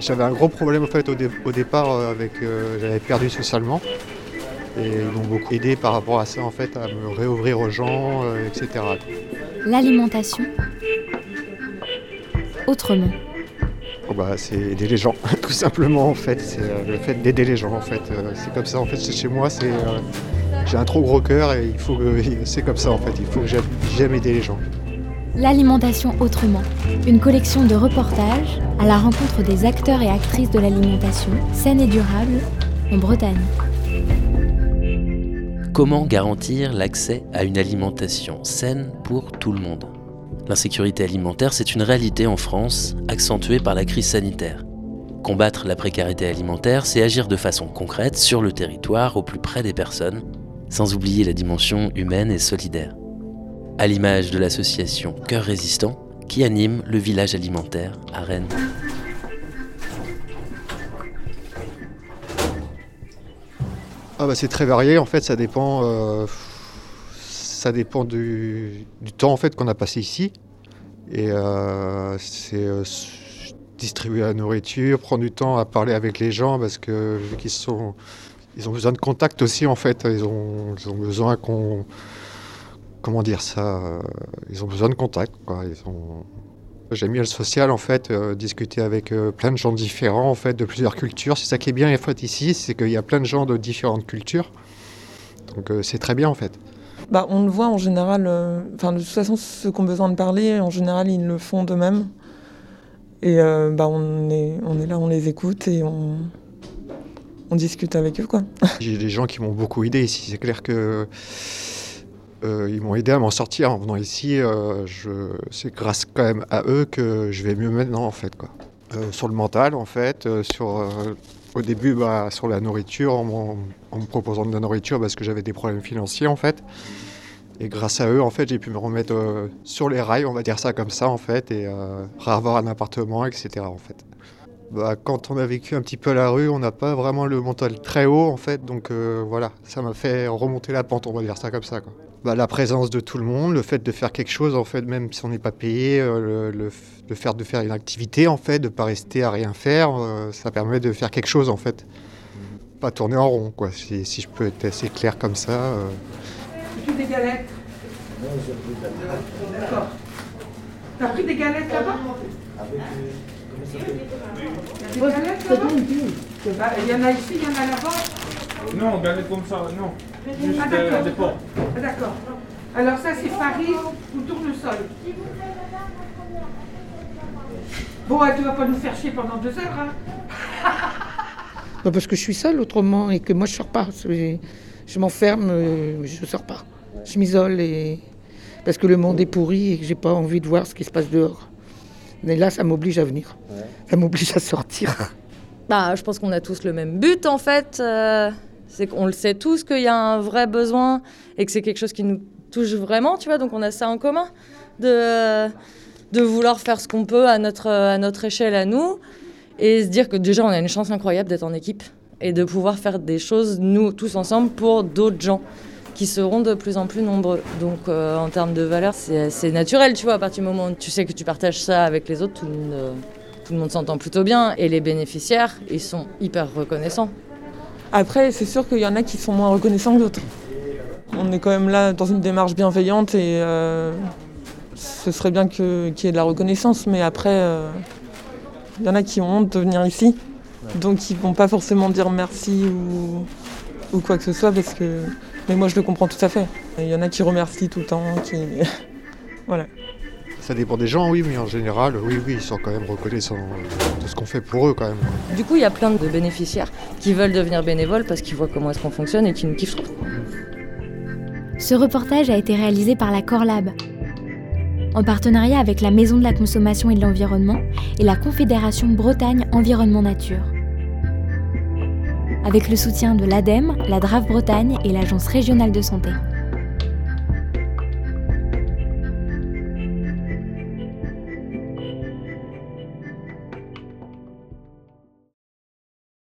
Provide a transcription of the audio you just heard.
J'avais un gros problème en fait au, départ avec j'avais perdu socialement et ils m'ont beaucoup aidé par rapport à ça en fait à me réouvrir aux gens, etc. L'alimentation autrement. Oh, bah, c'est aider les gens, tout simplement en fait. C'est le fait d'aider les gens en fait. c'est comme ça en fait chez moi. C'est j'ai un trop gros cœur et il faut que c'est comme ça en fait. Il faut que j'aime aider les gens. L'alimentation autrement, une collection de reportages à la rencontre des acteurs et actrices de l'alimentation saine et durable en Bretagne. Comment garantir l'accès à une alimentation saine pour tout le monde? L'insécurité alimentaire, c'est une réalité en France, accentuée par la crise sanitaire. Combattre la précarité alimentaire, c'est agir de façon concrète sur le territoire, au plus près des personnes, sans oublier la dimension humaine et solidaire à l'image de l'association Cœur Résistant qui anime le village alimentaire à Rennes. Ah bah c'est très varié en fait, ça dépend, euh, ça dépend du, temps en fait qu'on a passé ici. Et euh, c'est euh, distribuer la nourriture, prendre du temps à parler avec les gens parce que vu sont, ils ont besoin de contact aussi en fait, ils ont besoin qu'on comment dire ça, euh, ils ont besoin de contact. J'ai mis le social en fait, euh, discuter avec euh, plein de gens différents en fait, de plusieurs cultures. C'est ça qui est bien en fait ici, c'est qu'il y a plein de gens de différentes cultures. Donc c'est très bien en fait. Bah, on le voit en général, enfin de toute façon ceux qui ont besoin de parler, en général ils le font d'eux-mêmes. Et bah, on, est, on est là, on les écoute et on, on discute avec eux. quoi. J'ai des gens qui m'ont beaucoup aidé ici. C'est clair que euh, ils m'ont aidé à m'en sortir en venant ici. Euh, c'est grâce quand même à eux que je vais mieux maintenant en fait. Euh, sur le mental en fait, au début bah, sur la nourriture, en, me proposant de la nourriture parce que j'avais des problèmes financiers en fait. Et grâce à eux, en fait, j'ai pu me remettre sur les rails, on va dire ça comme ça, en fait, et avoir un appartement, etc. En fait. Bah, quand on a vécu un petit peu à la rue, on n'a pas vraiment le mental très haut, en fait, donc voilà, ça m'a fait remonter la pente, on va dire ça comme ça. Bah, la présence de tout le monde, le fait de faire quelque chose, en fait, même si on n'est pas payé, euh, le, le, faire de faire une activité, en fait, de pas rester à rien faire, euh, ça permet de faire quelque chose, en fait. Pas tourner en rond, quoi, si, si je peux être assez clair comme ça. Euh. Tu des galettes? D'accord. T'as pris des galettes là-bas? Des galettes là-bas? Bah, Il y en a ici, il y en a là-bas Non, galettes comme ça, non. Ah d'accord. Ah, d'accord. Alors ça c'est farine ou tournesol. Bon, tu vas pas nous faire chier pendant deux heures, hein bah, Parce que je suis seule autrement et que moi je sors pas. Je m'enferme, euh, je sors pas. Je m'isole et parce que le monde est pourri et que j'ai pas envie de voir ce qui se passe dehors. Mais là, ça m'oblige à venir. Ça m'oblige à sortir. Bah, je pense qu'on a tous le même but en fait. Euh, c'est qu'on le sait tous qu'il y a un vrai besoin et que c'est quelque chose qui nous touche vraiment, tu vois. Donc on a ça en commun de, de vouloir faire ce qu'on peut à notre, à notre échelle, à nous, et se dire que déjà on a une chance incroyable d'être en équipe et de pouvoir faire des choses, nous, tous ensemble, pour d'autres gens qui seront de plus en plus nombreux. Donc euh, en termes de valeur, c'est naturel, tu vois, à partir du moment où tu sais que tu partages ça avec les autres, tout le monde, euh, tout le monde s'entend plutôt bien. Et les bénéficiaires, ils sont hyper reconnaissants. Après, c'est sûr qu'il y en a qui sont moins reconnaissants que d'autres. On est quand même là dans une démarche bienveillante et euh, ce serait bien qu'il y ait de la reconnaissance, mais après, euh, il y en a qui ont honte de venir ici, donc ils vont pas forcément dire merci ou, quoi que ce soit, parce que. Mais moi, je le comprends tout à fait. Il y en a qui remercient tout le temps, qui. voilà. Ça dépend des gens, oui, mais en général, oui, oui, ils sont quand même reconnaissants de ce qu'on fait pour eux quand même. Du coup, il y a plein de bénéficiaires qui veulent devenir bénévoles parce qu'ils voient comment est-ce qu'on fonctionne et qui nous kiffent trop. Ce reportage a été réalisé par la Corlab, en partenariat avec la Maison de la Consommation et de l'Environnement et la Confédération Bretagne Environnement Nature. Avec le soutien de l'ADEME, la DRAF Bretagne et l'Agence régionale de santé.